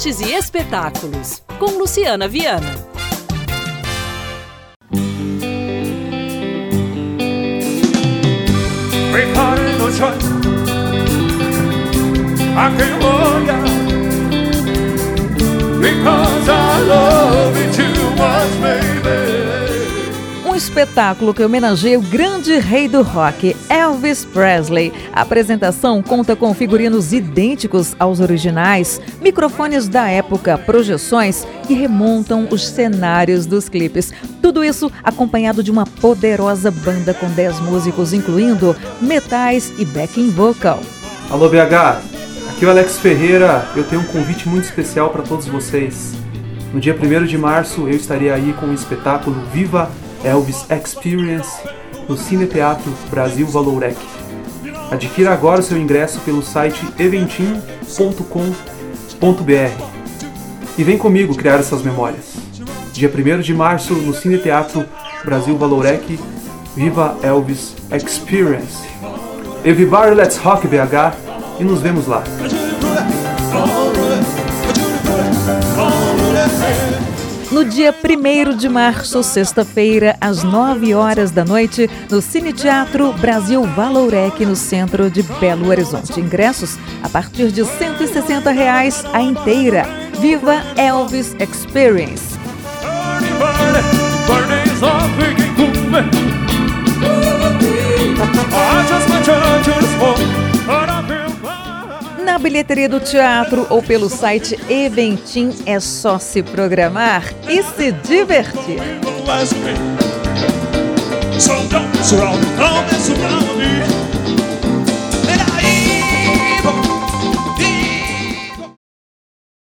artes e espetáculos, com Luciana Viana. Because espetáculo que homenageia o grande rei do rock, Elvis Presley. A apresentação conta com figurinos idênticos aos originais, microfones da época, projeções que remontam os cenários dos clipes. Tudo isso acompanhado de uma poderosa banda com 10 músicos, incluindo metais e backing vocal. Alô BH, aqui é o Alex Ferreira. Eu tenho um convite muito especial para todos vocês. No dia 1 de março eu estarei aí com o espetáculo Viva Elvis Experience no Cine Teatro Brasil Valorec. Adquira agora o seu ingresso pelo site eventim.com.br e vem comigo criar essas memórias. Dia 1 de março no Cine Teatro Brasil Valorec, Viva Elvis Experience. Everybody Let's Rock BH e nos vemos lá. No dia 1 de março, sexta-feira, às 9 horas da noite, no Cine Teatro Brasil Valorec, no centro de Belo Horizonte. Ingressos a partir de 160 reais a inteira. Viva Elvis Experience! Bilheteria do teatro ou pelo site Eventim é só se programar e se divertir.